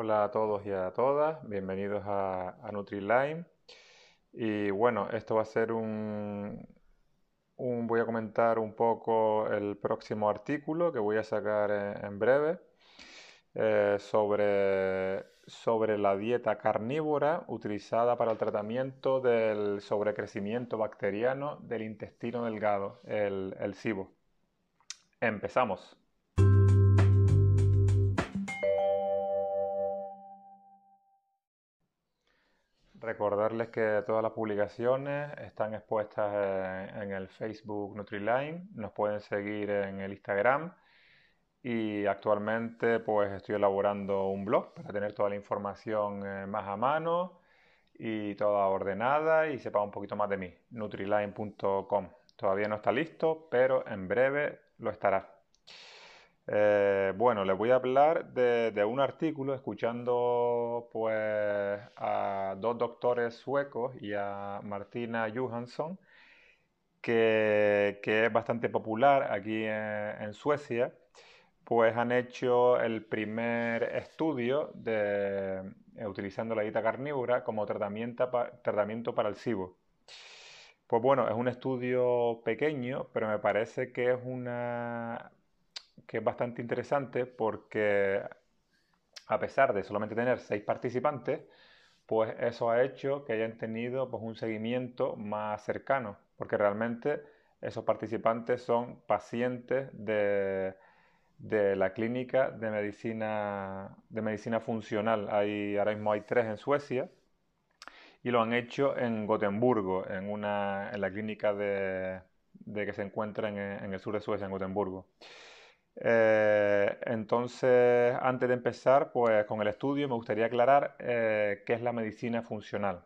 Hola a todos y a todas, bienvenidos a, a NutriLine. Y bueno, esto va a ser un, un, Voy a comentar un poco el próximo artículo que voy a sacar en, breve eh, sobre, sobre la dieta carnívora utilizada para el tratamiento del sobrecrecimiento bacteriano del intestino delgado, el, el SIBO. Empezamos. Recordarles que todas las publicaciones están expuestas en, el Facebook Nutriline, nos pueden seguir en el Instagram y actualmente pues estoy elaborando un blog para tener toda la información eh, más a mano y toda ordenada y sepa un poquito más de mí, nutriline.com. Todavía no está listo, pero en breve lo estará. Eh, bueno, les voy a hablar de, un artículo escuchando pues a dos doctores suecos y a Martina Johansson, que, es bastante popular aquí en, Suecia, pues han hecho el primer estudio de, eh, utilizando la dieta carnívora como tratamiento, tratamiento para el SIBO. Pues bueno, es un estudio pequeño, pero me parece que es una que es bastante interesante porque a pesar de solamente tener seis participantes, pues eso ha hecho que hayan tenido pues, un seguimiento más cercano, porque realmente esos participantes son pacientes de, la clínica de medicina, de medicina funcional. Hay, ahora mismo hay tres en Suecia y lo han hecho en Gotemburgo, en, una, en la clínica de, que se encuentra en, en el sur de Suecia, en Gotemburgo. Eh, entonces, antes de empezar pues, con el estudio, me gustaría aclarar eh, qué es la medicina funcional.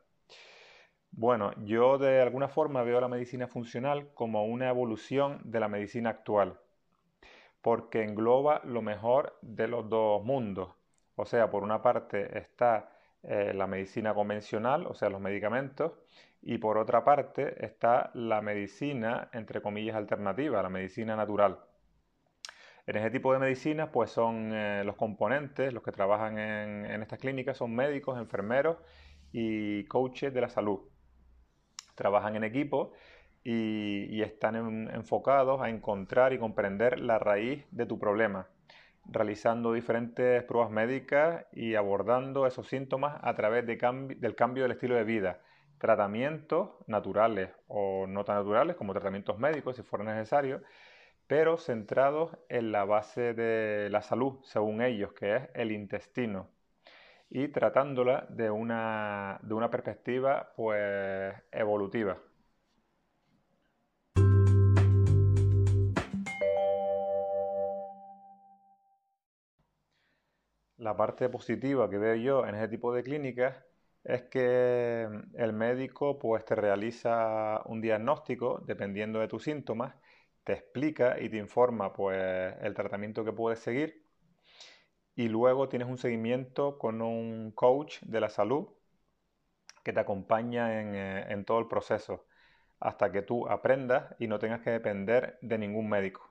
Bueno, yo de alguna forma veo la medicina funcional como una evolución de la medicina actual, porque engloba lo mejor de los dos mundos. O sea, por una parte está eh, la medicina convencional, o sea, los medicamentos, y por otra parte está la medicina, entre comillas, alternativa, la medicina natural. En ese tipo de medicinas, pues son eh, los componentes, los que trabajan en, estas clínicas son médicos, enfermeros y coaches de la salud. Trabajan en equipo y, están enfocados a encontrar y comprender la raíz de tu problema, realizando diferentes pruebas médicas y abordando esos síntomas a través del cambio del estilo de vida, tratamientos naturales o no tan naturales como tratamientos médicos si fuera necesario, pero centrados en la base de la salud, según ellos, que es el intestino, y tratándola de una, de una perspectiva pues, evolutiva. La parte positiva que veo yo en ese tipo de clínicas es que el médico pues, te realiza un diagnóstico dependiendo de tus síntomas te explica y te informa pues el tratamiento que puedes seguir y luego tienes un seguimiento con un coach de la salud que te acompaña en, eh, en todo el proceso hasta que tú aprendas y no tengas que depender de ningún médico.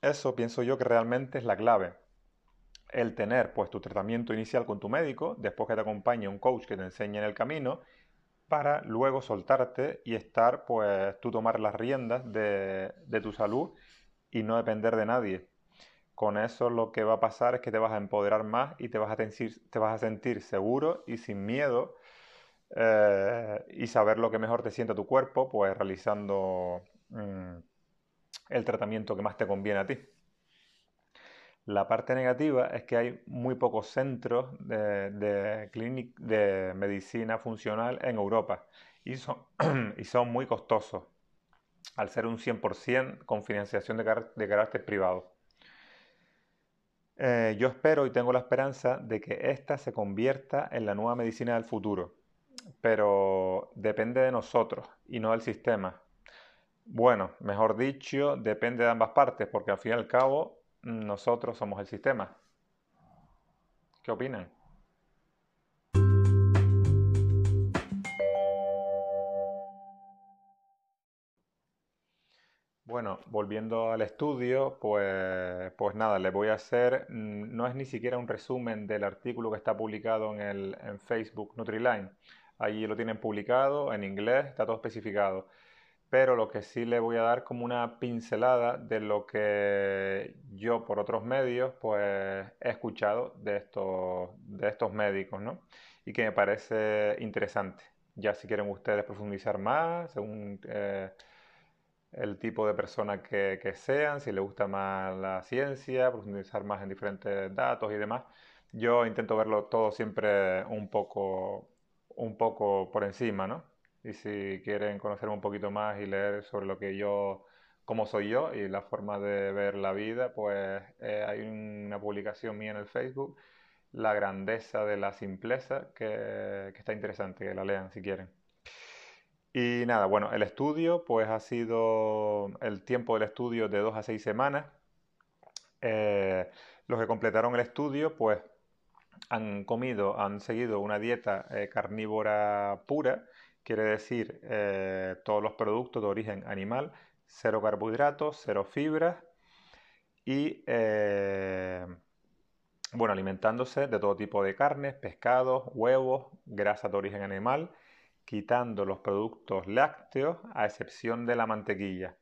Eso pienso yo que realmente es la clave. El tener pues tu tratamiento inicial con tu médico, después que te acompañe un coach que te enseñe en el camino para luego soltarte y estar, pues tú tomar las riendas de, tu salud y no depender de nadie. Con eso lo que va a pasar es que te vas a empoderar más y te vas a, te vas a sentir seguro y sin miedo eh, y saber lo que mejor te sienta tu cuerpo, pues realizando mm, el tratamiento que más te conviene a ti. La parte negativa es que hay muy pocos centros de, de, medicina funcional en Europa y son, y son muy costosos, al ser un 100% con financiación de, carácter privado. Eh, yo espero y tengo la esperanza de que esta se convierta en la nueva medicina del futuro, pero depende de nosotros y no del sistema. Bueno, mejor dicho, depende de ambas partes, porque al fin y al cabo nosotros somos el sistema. ¿Qué opinan? Bueno, volviendo al estudio, pues, pues nada, les voy a hacer, mm, no es ni siquiera un resumen del artículo que está publicado en, el, en Facebook Nutriline. Allí lo tienen publicado en inglés, está todo especificado. Pero lo que sí le voy a dar como una pincelada de lo que yo por otros medios pues he escuchado de estos, de estos médicos, ¿no? Y que me parece interesante. Ya si quieren ustedes profundizar más, según... Eh, el tipo de persona que, sean, si les gusta más la ciencia, profundizar más en diferentes datos y demás. Yo intento verlo todo siempre un poco, un poco por encima, ¿no? Y si quieren conocerme un poquito más y leer sobre lo que yo, cómo soy yo y la forma de ver la vida, pues eh, hay una publicación mía en el Facebook, La grandeza de la simpleza, que está interesante, que la lean si quieren. Y nada, bueno, el estudio pues ha sido el tiempo del estudio de dos a seis semanas. Eh, los que completaron el estudio pues han comido, han seguido una dieta eh, carnívora pura, quiere decir eh, todos los productos de origen animal, cero carbohidratos, cero fibras y bueno, alimentándose de todo tipo de carnes, pescados, huevos, grasas de origen animal quitando los productos lácteos a excepción de la mantequilla.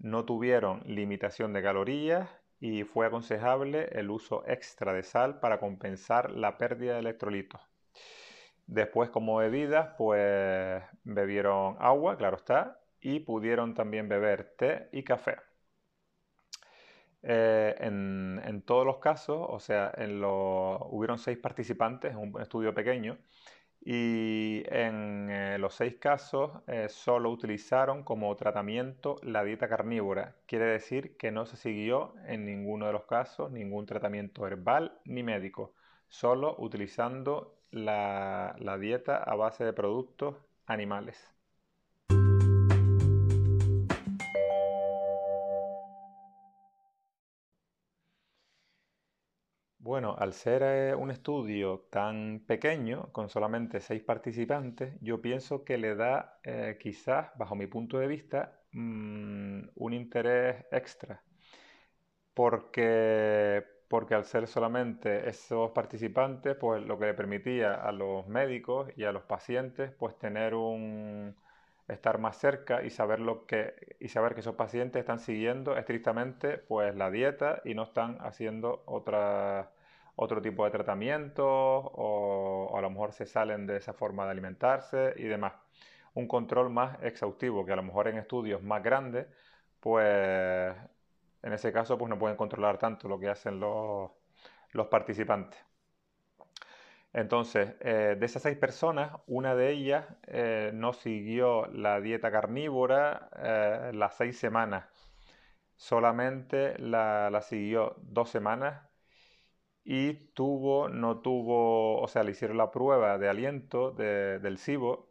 No tuvieron limitación de calorías y fue aconsejable el uso extra de sal para compensar la pérdida de electrolitos. Después como bebidas, pues bebieron agua, claro está, y pudieron también beber té y café. Eh, en, todos los casos, o sea, en hubieron seis participantes en un estudio pequeño y en eh, los seis casos eh, solo utilizaron como tratamiento la dieta carnívora. Quiere decir que no se siguió en ninguno de los casos ningún tratamiento herbal ni médico, solo utilizando la dieta a base de productos animales. Bueno, al ser eh, un estudio tan pequeño, con solamente seis participantes, yo pienso que le da eh, quizás, bajo mi punto de vista, mm, un interés extra. Porque, porque al ser solamente esos participantes, pues lo que le permitía a los médicos y a los pacientes, pues tener un, estar más cerca y saber lo que y saber que esos pacientes están siguiendo estrictamente pues la dieta y no están haciendo otro tipo de tratamiento o, a lo mejor se salen de esa forma de alimentarse y demás. Un control más exhaustivo que a lo mejor en estudios más grandes pues en ese caso pues no pueden controlar tanto lo que hacen los, los participantes. Entonces, eh, de esas seis personas, una de ellas eh, no siguió la dieta carnívora eh, las seis semanas. Solamente la, siguió dos semanas y tuvo, no tuvo, o sea, le hicieron la prueba de aliento del SIBO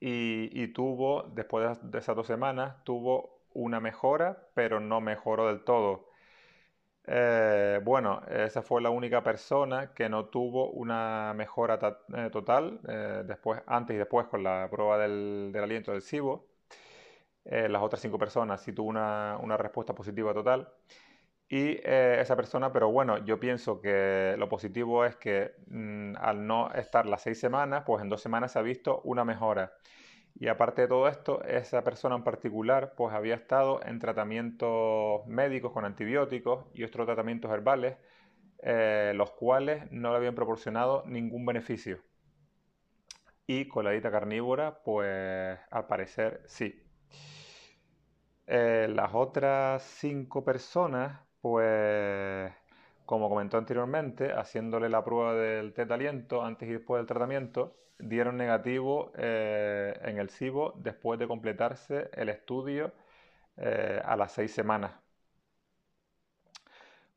y, tuvo, después de esas dos semanas, tuvo una mejora, pero no mejoró del todo. Eh, bueno, esa fue la única persona que no tuvo una mejora eh, total eh, después, antes y después con la prueba del, aliento del SIBO. las otras cinco personas sí tuvo una, respuesta positiva total. Y esa persona, pero bueno, yo pienso que lo positivo es que mm, al no estar las seis semanas, pues en dos semanas se ha visto una mejora. Y aparte de todo esto, esa persona en particular pues había estado en tratamientos médicos con antibióticos y otros tratamientos herbales, eh, los cuales no le habían proporcionado ningún beneficio. Y con la dieta carnívora, pues al parecer sí. Eh, las otras cinco personas, pues como comentó anteriormente, haciéndole la prueba del test de aliento antes y después del tratamiento, dieron negativo eh, en el SIBO después de completarse el estudio eh, a las seis semanas.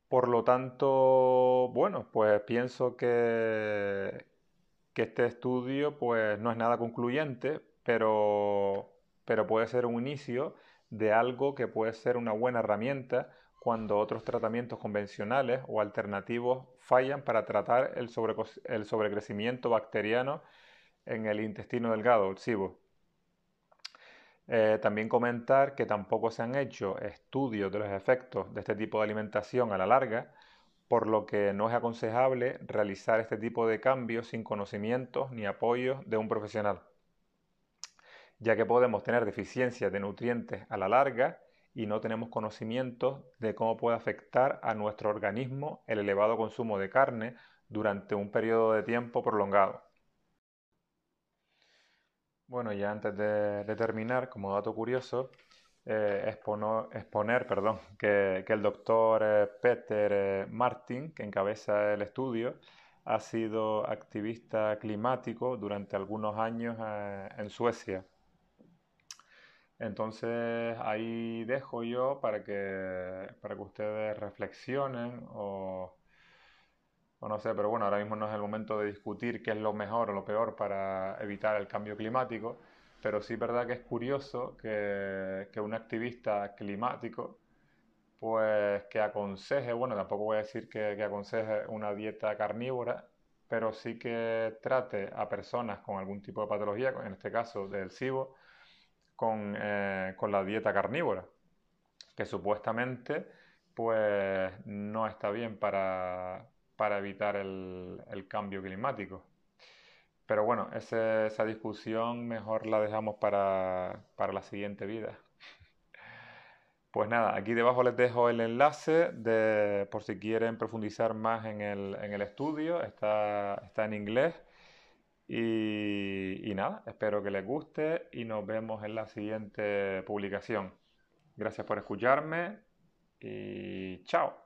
Por lo tanto, bueno, pues pienso que, que este estudio pues, no es nada concluyente, pero, pero puede ser un inicio de algo que puede ser una buena herramienta cuando otros tratamientos convencionales o alternativos fallan para tratar el, sobrecrecimiento bacteriano en el intestino delgado, el SIBO. Eh, también comentar que tampoco se han hecho estudios de los efectos de este tipo de alimentación a la larga, por lo que no es aconsejable realizar este tipo de cambios sin conocimientos ni apoyo de un profesional, ya que podemos tener deficiencias de nutrientes a la larga y no tenemos conocimientos de cómo puede afectar a nuestro organismo el elevado consumo de carne durante un periodo de tiempo prolongado. Bueno, ya antes de, terminar, como dato curioso, eh, exponer perdón, que, el doctor eh, Peter eh, Martin, que encabeza el estudio, ha sido activista climático durante algunos años en Suecia. Entonces ahí dejo yo para que, para que ustedes reflexionen o o no sé, pero bueno, ahora mismo no es el momento de discutir qué es lo mejor o lo peor para evitar el cambio climático, pero sí es verdad que es curioso que, un activista climático, pues que aconseje, bueno, tampoco voy a decir que, aconseje una dieta carnívora, pero sí que trate a personas con algún tipo de patología, en este caso del SIBO, con, eh, con la dieta carnívora, que supuestamente pues no está bien para, para evitar el, cambio climático. Pero bueno, esa discusión mejor la dejamos para, la siguiente vida. Pues nada, aquí debajo les dejo el enlace de, por si quieren profundizar más en el, estudio, está, está, en inglés. Y, nada, espero que les guste y nos vemos en la siguiente publicación. Gracias por escucharme y chao.